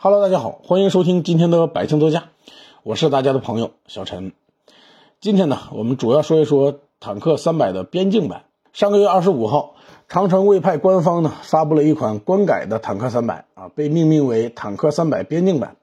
Hello，大家好，欢迎收听今天的百姓座驾，我是大家的朋友小陈。今天呢，我们主要说一说坦克三百的边境版。上个月二十五号，长城卫派官方呢发布了一款官改的坦克三百啊，被命名为坦克三百边境版。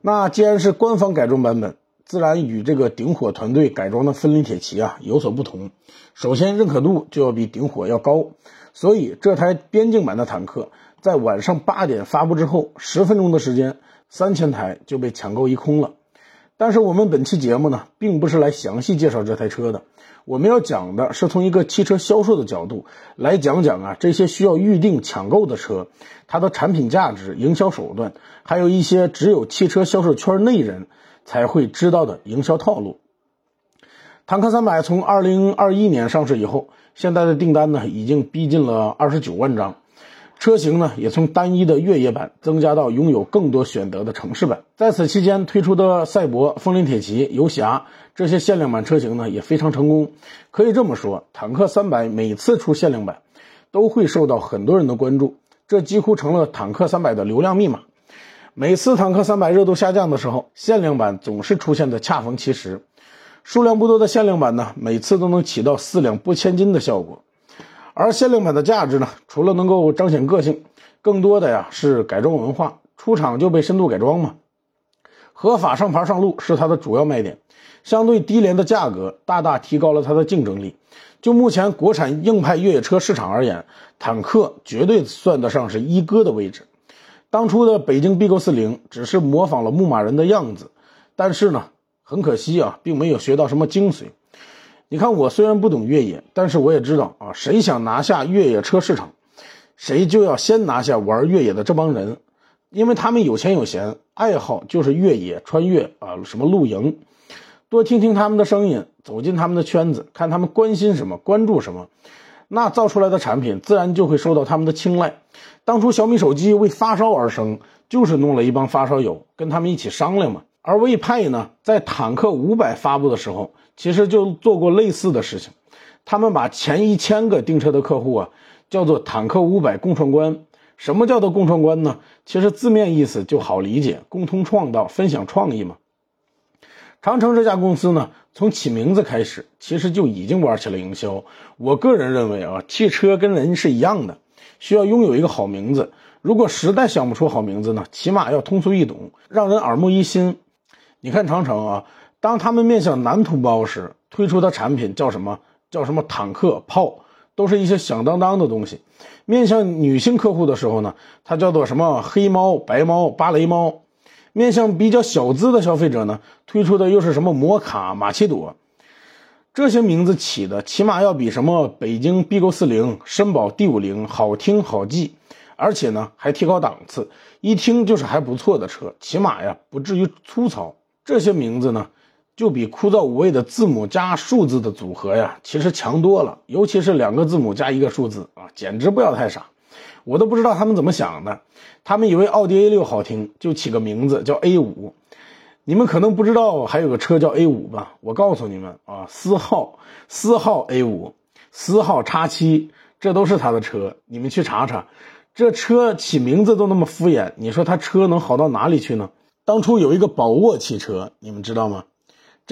那既然是官方改装版本，自然与这个顶火团队改装的分林铁骑啊有所不同。首先，认可度就要比顶火要高，所以这台边境版的坦克。在晚上八点发布之后，十分钟的时间，三千台就被抢购一空了。但是我们本期节目呢，并不是来详细介绍这台车的，我们要讲的是从一个汽车销售的角度来讲讲啊，这些需要预定抢购的车，它的产品价值、营销手段，还有一些只有汽车销售圈内人才会知道的营销套路。坦克三百从二零二一年上市以后，现在的订单呢，已经逼近了二十九万张。车型呢，也从单一的越野版增加到拥有更多选择的城市版。在此期间推出的赛博、风林铁骑、游侠这些限量版车型呢，也非常成功。可以这么说，坦克三百每次出限量版，都会受到很多人的关注，这几乎成了坦克三百的流量密码。每次坦克三百热度下降的时候，限量版总是出现的恰逢其时。数量不多的限量版呢，每次都能起到四两拨千斤的效果。而限量版的价值呢，除了能够彰显个性，更多的呀是改装文化，出厂就被深度改装嘛。合法上牌上路是它的主要卖点，相对低廉的价格大大提高了它的竞争力。就目前国产硬派越野车市场而言，坦克绝对算得上是一哥的位置。当初的北京 B 勾四零只是模仿了牧马人的样子，但是呢，很可惜啊，并没有学到什么精髓。你看，我虽然不懂越野，但是我也知道啊，谁想拿下越野车市场，谁就要先拿下玩越野的这帮人，因为他们有钱有闲，爱好就是越野穿越啊，什么露营。多听听他们的声音，走进他们的圈子，看他们关心什么，关注什么，那造出来的产品自然就会受到他们的青睐。当初小米手机为发烧而生，就是弄了一帮发烧友跟他们一起商量嘛。而魏派呢，在坦克五百发布的时候。其实就做过类似的事情，他们把前一千个订车的客户啊，叫做坦克五百共创官。什么叫做共创官呢？其实字面意思就好理解，共同创造、分享创意嘛。长城这家公司呢，从起名字开始，其实就已经玩起了营销。我个人认为啊，汽车跟人是一样的，需要拥有一个好名字。如果实在想不出好名字呢，起码要通俗易懂，让人耳目一新。你看长城啊。当他们面向男同胞时，推出的产品叫什么？叫什么坦克炮，都是一些响当当的东西。面向女性客户的时候呢，它叫做什么黑猫、白猫、芭蕾猫。面向比较小资的消费者呢，推出的又是什么摩卡、马奇朵。这些名字起的起码要比什么北京 B 勾四零、绅宝 D 五零好听好记，而且呢还提高档次，一听就是还不错的车，起码呀不至于粗糙。这些名字呢。就比枯燥无味的字母加数字的组合呀，其实强多了。尤其是两个字母加一个数字啊，简直不要太傻。我都不知道他们怎么想的。他们以为奥迪 A 六好听，就起个名字叫 A 五。你们可能不知道还有个车叫 A 五吧？我告诉你们啊，思浩、思浩 A 五、思浩叉七，这都是他的车。你们去查查，这车起名字都那么敷衍，你说他车能好到哪里去呢？当初有一个宝沃汽车，你们知道吗？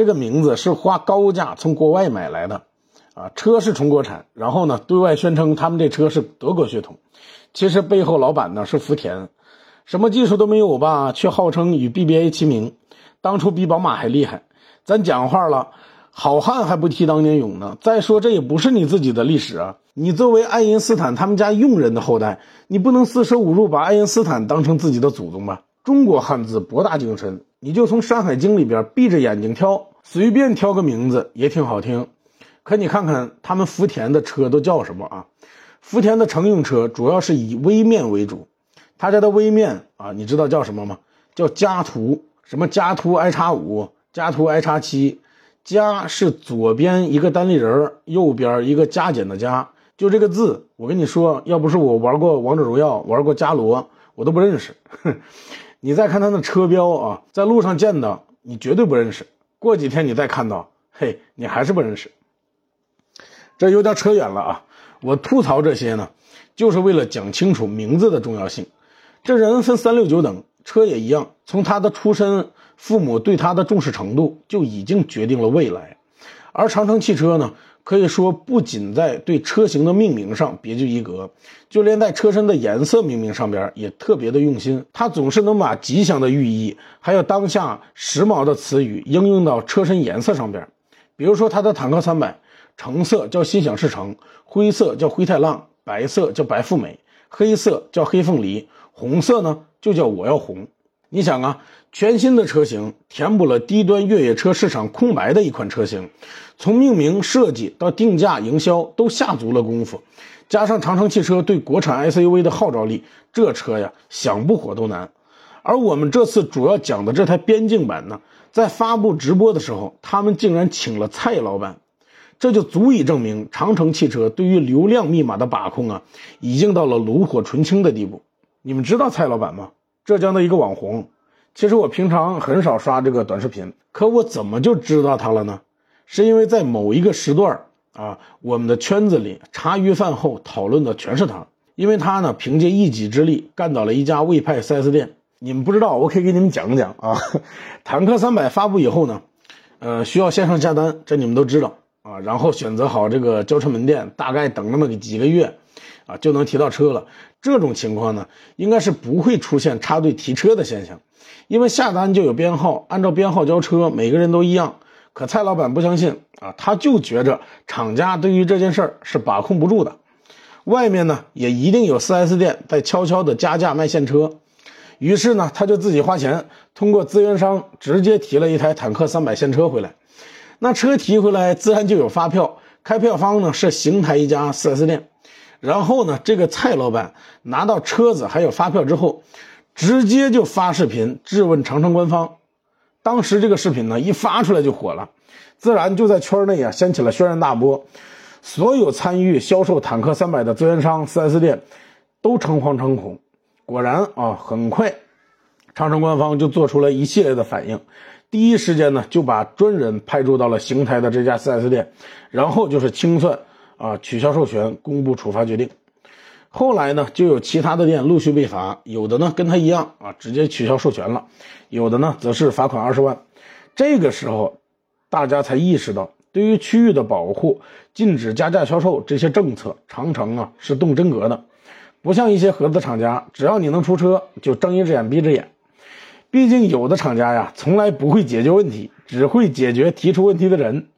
这个名字是花高价从国外买来的，啊，车是中国产，然后呢，对外宣称他们这车是德国血统，其实背后老板呢是福田，什么技术都没有吧，却号称与 BBA 齐名，当初比宝马还厉害。咱讲话了，好汉还不提当年勇呢。再说这也不是你自己的历史啊，你作为爱因斯坦他们家佣人的后代，你不能四舍五入把爱因斯坦当成自己的祖宗吧？中国汉字博大精深，你就从《山海经》里边闭着眼睛挑。随便挑个名字也挺好听，可你看看他们福田的车都叫什么啊？福田的乘用车主要是以微面为主，他家的微面啊，你知道叫什么吗？叫加图，什么加图 i 叉五、加图 i 叉七，加是左边一个单立人，右边一个加减的加，就这个字，我跟你说，要不是我玩过王者荣耀，玩过伽罗，我都不认识。你再看他的车标啊，在路上见到，你绝对不认识。过几天你再看到，嘿，你还是不认识。这有点扯远了啊！我吐槽这些呢，就是为了讲清楚名字的重要性。这人分三六九等，车也一样，从他的出身，父母对他的重视程度就已经决定了未来。而长城汽车呢，可以说不仅在对车型的命名上别具一格，就连在车身的颜色命名上边也特别的用心。它总是能把吉祥的寓意，还有当下时髦的词语应用到车身颜色上边。比如说，它的坦克三百，橙色叫心想事成，灰色叫灰太狼，白色叫白富美，黑色叫黑凤梨，红色呢就叫我要红。你想啊，全新的车型填补了低端越野车市场空白的一款车型，从命名设计到定价营销都下足了功夫，加上长城汽车对国产 SUV 的号召力，这车呀想不火都难。而我们这次主要讲的这台边境版呢，在发布直播的时候，他们竟然请了蔡老板，这就足以证明长城汽车对于流量密码的把控啊，已经到了炉火纯青的地步。你们知道蔡老板吗？浙江的一个网红，其实我平常很少刷这个短视频，可我怎么就知道他了呢？是因为在某一个时段啊，我们的圈子里茶余饭后讨论的全是他，因为他呢凭借一己之力干倒了一家魏派 4S 店。你们不知道，我可以给你们讲讲啊。坦克三百发布以后呢，呃，需要线上下单，这你们都知道啊。然后选择好这个交车门店，大概等那么几个月。啊，就能提到车了。这种情况呢，应该是不会出现插队提车的现象，因为下单就有编号，按照编号交车，每个人都一样。可蔡老板不相信啊，他就觉着厂家对于这件事儿是把控不住的，外面呢也一定有 4S 店在悄悄的加价卖现车。于是呢，他就自己花钱，通过资源商直接提了一台坦克三百现车回来。那车提回来，自然就有发票，开票方呢是邢台一家 4S 店。然后呢，这个蔡老板拿到车子还有发票之后，直接就发视频质问长城官方。当时这个视频呢一发出来就火了，自然就在圈内啊掀起了轩然大波。所有参与销售坦克三百的资源商、4S 店都诚惶诚恐。果然啊，很快长城官方就做出了一系列的反应，第一时间呢就把专人派驻到了邢台的这家 4S 店，然后就是清算。啊！取消授权，公布处罚决定。后来呢，就有其他的店陆续被罚，有的呢跟他一样啊，直接取消授权了；有的呢则是罚款二十万。这个时候，大家才意识到，对于区域的保护、禁止加价销售这些政策，长城啊是动真格的，不像一些合资厂家，只要你能出车，就睁一只眼闭一只眼。毕竟有的厂家呀，从来不会解决问题，只会解决提出问题的人，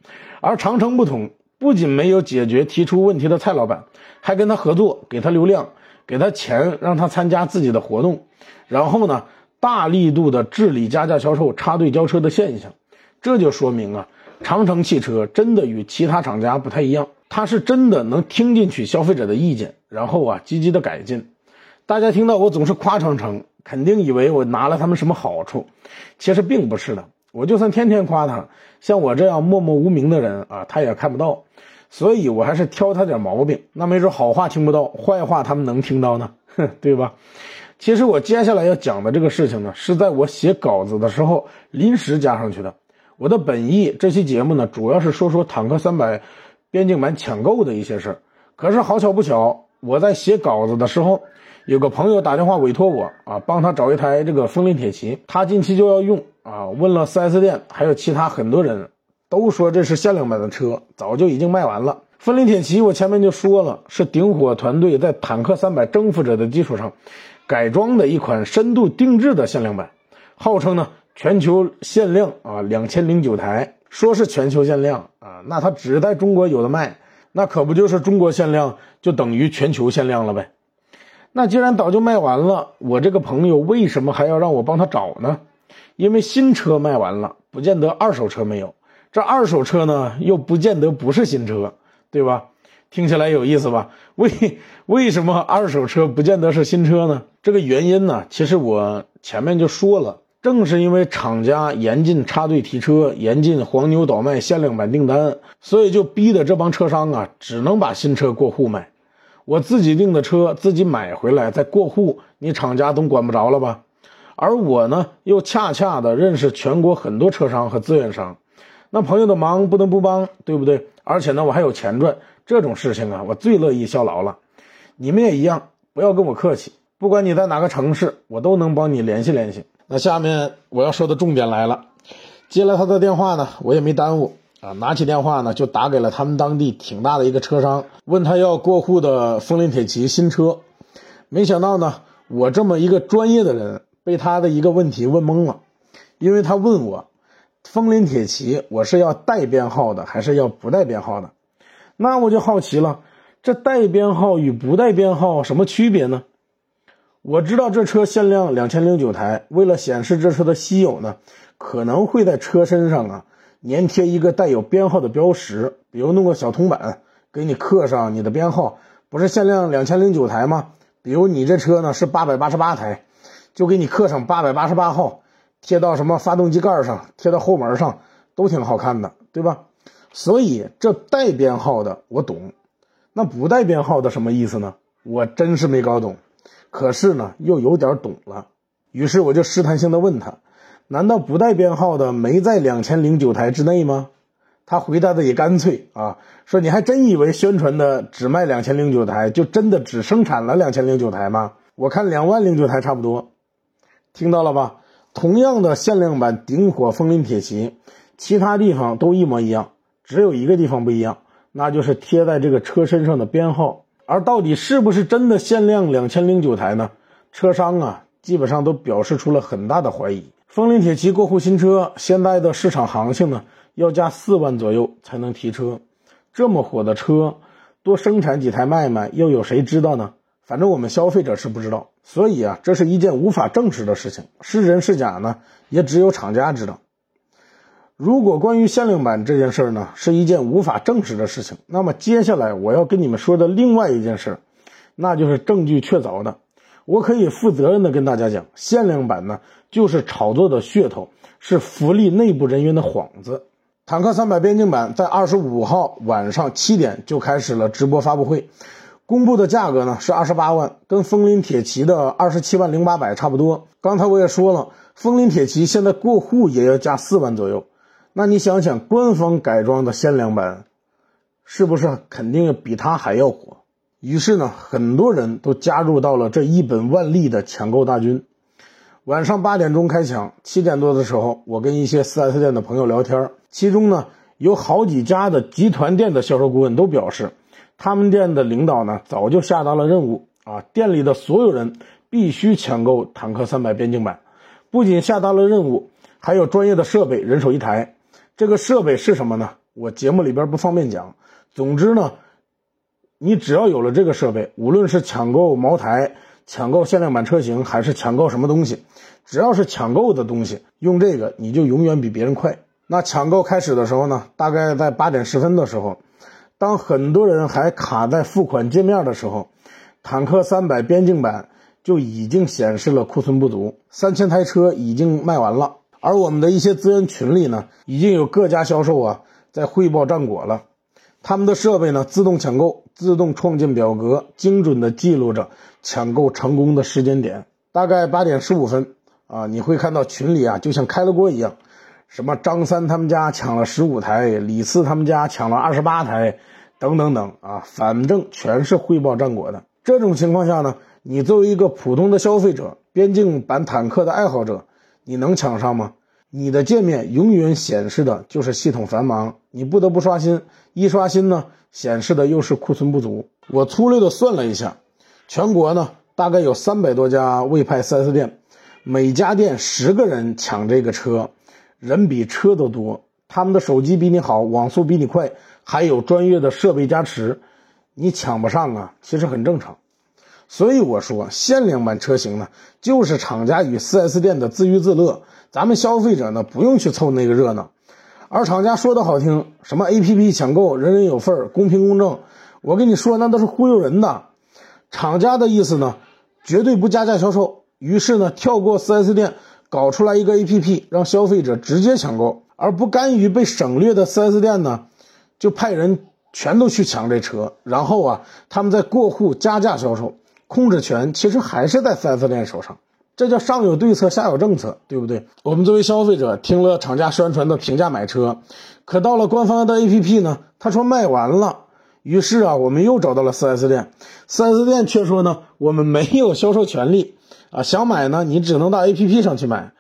而长城不同。不仅没有解决提出问题的蔡老板，还跟他合作，给他流量，给他钱，让他参加自己的活动，然后呢，大力度的治理加价销售、插队交车的现象。这就说明啊，长城汽车真的与其他厂家不太一样，他是真的能听进去消费者的意见，然后啊，积极的改进。大家听到我总是夸长城，肯定以为我拿了他们什么好处，其实并不是的。我就算天天夸他，像我这样默默无名的人啊，他也看不到。所以，我还是挑他点毛病，那没准好话听不到，坏话他们能听到呢，哼，对吧？其实我接下来要讲的这个事情呢，是在我写稿子的时候临时加上去的。我的本意，这期节目呢，主要是说说坦克三百边境版抢购的一些事儿。可是好巧不巧，我在写稿子的时候，有个朋友打电话委托我啊，帮他找一台这个风林铁骑，他近期就要用啊，问了 4S 店，还有其他很多人。都说这是限量版的车，早就已经卖完了。芬林铁骑，我前面就说了，是顶火团队在坦克三百征服者的基础上改装的一款深度定制的限量版，号称呢全球限量啊两千零九台，说是全球限量啊，那它只在中国有的卖，那可不就是中国限量就等于全球限量了呗？那既然早就卖完了，我这个朋友为什么还要让我帮他找呢？因为新车卖完了，不见得二手车没有。这二手车呢，又不见得不是新车，对吧？听起来有意思吧？为为什么二手车不见得是新车呢？这个原因呢，其实我前面就说了，正是因为厂家严禁插队提车，严禁黄牛倒卖限量版订单，所以就逼得这帮车商啊，只能把新车过户卖。我自己订的车，自己买回来再过户，你厂家总管不着了吧？而我呢，又恰恰的认识全国很多车商和资源商。那朋友的忙不能不帮，对不对？而且呢，我还有钱赚，这种事情啊，我最乐意效劳了。你们也一样，不要跟我客气，不管你在哪个城市，我都能帮你联系联系。那下面我要说的重点来了，接了他的电话呢，我也没耽误啊，拿起电话呢就打给了他们当地挺大的一个车商，问他要过户的风林铁骑新车。没想到呢，我这么一个专业的人被他的一个问题问懵了，因为他问我，风林铁骑我是要带编号的还是要不带编号的？那我就好奇了，这带编号与不带编号什么区别呢？我知道这车限量两千零九台，为了显示这车的稀有呢，可能会在车身上啊粘贴一个带有编号的标识，比如弄个小铜板给你刻上你的编号。不是限量两千零九台吗？比如你这车呢是八百八十八台，就给你刻上八百八十八号，贴到什么发动机盖上，贴到后门上，都挺好看的，对吧？所以这带编号的我懂，那不带编号的什么意思呢？我真是没搞懂。可是呢，又有点懂了，于是我就试探性的问他：“难道不带编号的没在两千零九台之内吗？”他回答的也干脆啊，说：“你还真以为宣传的只卖两千零九台，就真的只生产了两千零九台吗？我看两万零九台差不多。”听到了吧？同样的限量版顶火风林铁骑，其他地方都一模一样，只有一个地方不一样，那就是贴在这个车身上的编号。而到底是不是真的限量两千零九台呢？车商啊，基本上都表示出了很大的怀疑。风林铁骑过户新车，现在的市场行情呢，要加四万左右才能提车。这么火的车，多生产几台卖卖，又有谁知道呢？反正我们消费者是不知道。所以啊，这是一件无法证实的事情，是真是假呢？也只有厂家知道。如果关于限量版这件事儿呢，是一件无法证实的事情，那么接下来我要跟你们说的另外一件事，那就是证据确凿的。我可以负责任的跟大家讲，限量版呢就是炒作的噱头，是福利内部人员的幌子。坦克三百边境版在二十五号晚上七点就开始了直播发布会，公布的价格呢是二十八万，跟风林铁骑的二十七万零八百差不多。刚才我也说了，风林铁骑现在过户也要加四万左右。那你想想，官方改装的限量版，是不是肯定比它还要火？于是呢，很多人都加入到了这一本万利的抢购大军。晚上八点钟开抢，七点多的时候，我跟一些 4S 店的朋友聊天，其中呢有好几家的集团店的销售顾问都表示，他们店的领导呢早就下达了任务啊，店里的所有人必须抢购坦克三百边境版，不仅下达了任务，还有专业的设备，人手一台。这个设备是什么呢？我节目里边不方便讲。总之呢，你只要有了这个设备，无论是抢购茅台、抢购限量版车型，还是抢购什么东西，只要是抢购的东西，用这个你就永远比别人快。那抢购开始的时候呢，大概在八点十分的时候，当很多人还卡在付款界面的时候，坦克三百边境版就已经显示了库存不足，三千台车已经卖完了。而我们的一些资源群里呢，已经有各家销售啊在汇报战果了。他们的设备呢自动抢购，自动创建表格，精准的记录着抢购成功的时间点。大概八点十五分啊，你会看到群里啊就像开了锅一样，什么张三他们家抢了十五台，李四他们家抢了二十八台，等等等啊，反正全是汇报战果的。这种情况下呢，你作为一个普通的消费者，边境版坦克的爱好者。你能抢上吗？你的界面永远显示的就是系统繁忙，你不得不刷新。一刷新呢，显示的又是库存不足。我粗略的算了一下，全国呢大概有三百多家魏派 4S 店，每家店十个人抢这个车，人比车都多。他们的手机比你好，网速比你快，还有专业的设备加持，你抢不上啊，其实很正常。所以我说，限量版车型呢，就是厂家与 4S 店的自娱自乐，咱们消费者呢不用去凑那个热闹。而厂家说的好听，什么 APP 抢购，人人有份，公平公正，我跟你说，那都是忽悠人的。厂家的意思呢，绝对不加价销售，于是呢，跳过 4S 店，搞出来一个 APP，让消费者直接抢购，而不甘于被省略的 4S 店呢，就派人全都去抢这车，然后啊，他们再过户加价销售。控制权其实还是在 4S 店手上，这叫上有对策，下有政策，对不对？我们作为消费者听了厂家宣传的平价买车，可到了官方的 APP 呢，他说卖完了，于是啊，我们又找到了 4S 店，4S 店却说呢，我们没有销售权利啊，想买呢，你只能到 APP 上去买。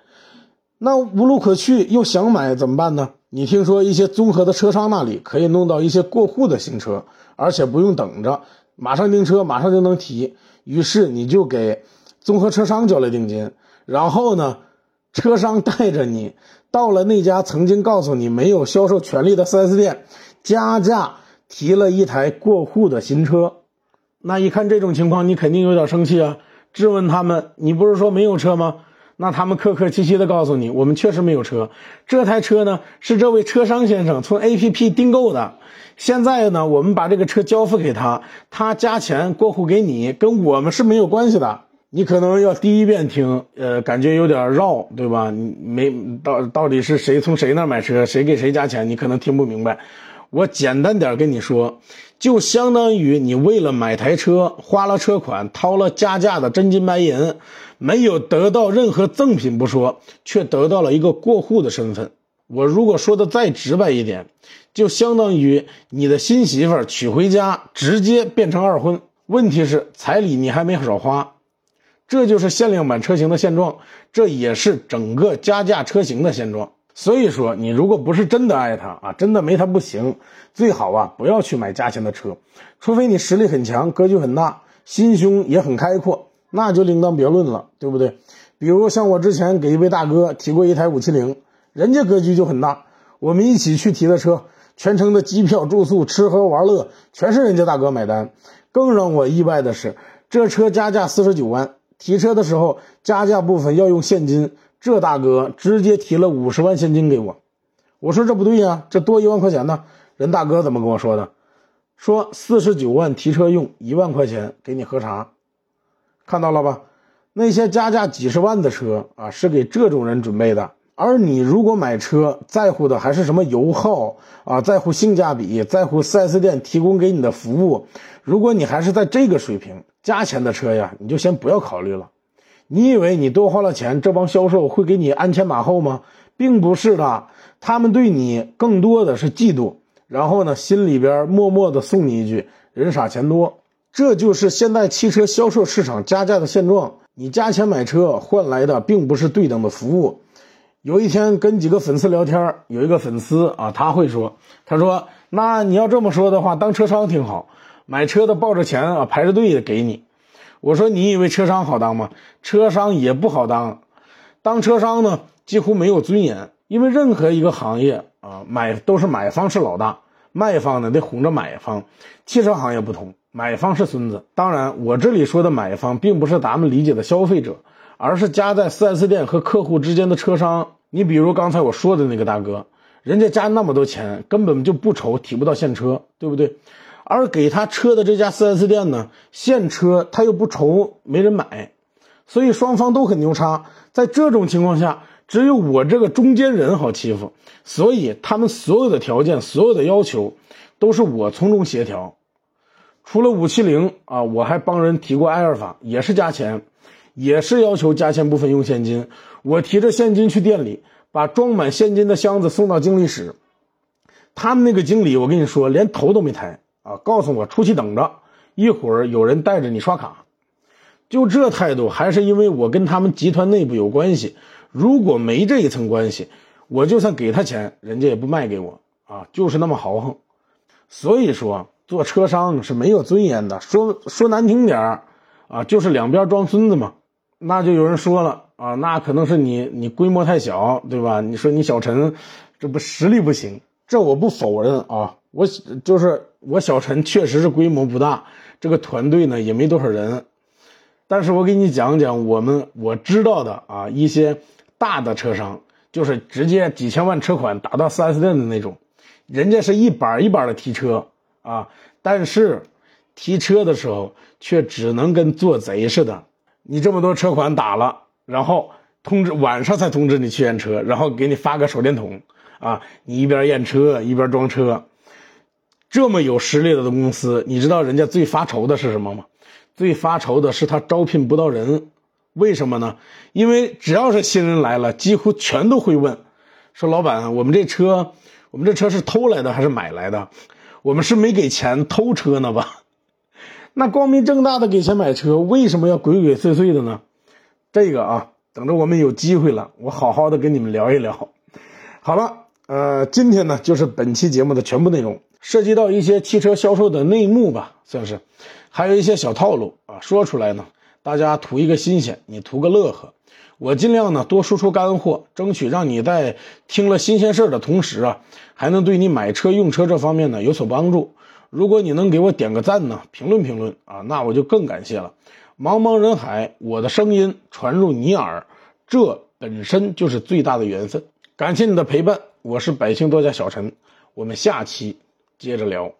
那无路可去，又想买怎么办呢？你听说一些综合的车商那里可以弄到一些过户的新车，而且不用等着，马上订车，马上就能提。于是你就给综合车商交了定金，然后呢，车商带着你到了那家曾经告诉你没有销售权利的 4S 店，加价提了一台过户的新车。那一看这种情况，你肯定有点生气啊，质问他们：“你不是说没有车吗？”那他们客客气气的告诉你，我们确实没有车。这台车呢是这位车商先生从 APP 订购的。现在呢，我们把这个车交付给他，他加钱过户给你，跟我们是没有关系的。你可能要第一遍听，呃，感觉有点绕，对吧？你没到到底是谁从谁那买车，谁给谁加钱，你可能听不明白。我简单点跟你说，就相当于你为了买台车，花了车款，掏了加价的真金白银。没有得到任何赠品不说，却得到了一个过户的身份。我如果说的再直白一点，就相当于你的新媳妇娶回家，直接变成二婚。问题是彩礼你还没少花，这就是限量版车型的现状，这也是整个加价车型的现状。所以说，你如果不是真的爱他啊，真的没他不行，最好啊不要去买价钱的车，除非你实力很强，格局很大，心胸也很开阔。那就另当别论了，对不对？比如像我之前给一位大哥提过一台五七零，人家格局就很大，我们一起去提的车，全程的机票、住宿、吃喝玩乐全是人家大哥买单。更让我意外的是，这车加价四十九万，提车的时候加价部分要用现金，这大哥直接提了五十万现金给我。我说这不对呀，这多一万块钱呢。人大哥怎么跟我说的？说四十九万提车用，一万块钱给你喝茶。看到了吧？那些加价几十万的车啊，是给这种人准备的。而你如果买车，在乎的还是什么油耗啊，在乎性价比，在乎 4S 店提供给你的服务。如果你还是在这个水平，加钱的车呀，你就先不要考虑了。你以为你多花了钱，这帮销售会给你鞍前马后吗？并不是的，他们对你更多的是嫉妒，然后呢，心里边默默的送你一句：人傻钱多。这就是现在汽车销售市场加价的现状。你加钱买车换来的并不是对等的服务。有一天跟几个粉丝聊天，有一个粉丝啊，他会说：“他说，那你要这么说的话，当车商挺好，买车的抱着钱啊排着队的给你。”我说：“你以为车商好当吗？车商也不好当。当车商呢，几乎没有尊严，因为任何一个行业啊，买都是买方是老大，卖方呢得哄着买方。汽车行业不同。”买方是孙子，当然，我这里说的买方，并不是咱们理解的消费者，而是夹在 4S 店和客户之间的车商。你比如刚才我说的那个大哥，人家加那么多钱，根本就不愁提不到现车，对不对？而给他车的这家 4S 店呢，现车他又不愁没人买，所以双方都很牛叉。在这种情况下，只有我这个中间人好欺负，所以他们所有的条件、所有的要求，都是我从中协调。除了五七零啊，我还帮人提过埃尔法，也是加钱，也是要求加钱部分用现金。我提着现金去店里，把装满现金的箱子送到经理室。他们那个经理，我跟你说，连头都没抬啊，告诉我出去等着，一会儿有人带着你刷卡。就这态度，还是因为我跟他们集团内部有关系。如果没这一层关系，我就算给他钱，人家也不卖给我啊，就是那么豪横。所以说。做车商是没有尊严的，说说难听点，啊，就是两边装孙子嘛。那就有人说了啊，那可能是你你规模太小，对吧？你说你小陈，这不实力不行，这我不否认啊。我就是我小陈确实是规模不大，这个团队呢也没多少人。但是我给你讲讲我们我知道的啊一些大的车商，就是直接几千万车款打到 4S 店的那种，人家是一板一板的提车。啊！但是提车的时候却只能跟做贼似的。你这么多车款打了，然后通知晚上才通知你去验车，然后给你发个手电筒啊！你一边验车一边装车。这么有实力的公司，你知道人家最发愁的是什么吗？最发愁的是他招聘不到人。为什么呢？因为只要是新人来了，几乎全都会问：说老板，我们这车，我们这车是偷来的还是买来的？我们是没给钱偷车呢吧？那光明正大的给钱买车，为什么要鬼鬼祟祟的呢？这个啊，等着我们有机会了，我好好的跟你们聊一聊。好了，呃，今天呢就是本期节目的全部内容，涉及到一些汽车销售的内幕吧，算是，还有一些小套路啊，说出来呢，大家图一个新鲜，你图个乐呵。我尽量呢多输出干货，争取让你在听了新鲜事儿的同时啊，还能对你买车用车这方面呢有所帮助。如果你能给我点个赞呢，评论评论啊，那我就更感谢了。茫茫人海，我的声音传入你耳，这本身就是最大的缘分。感谢你的陪伴，我是百姓作家小陈，我们下期接着聊。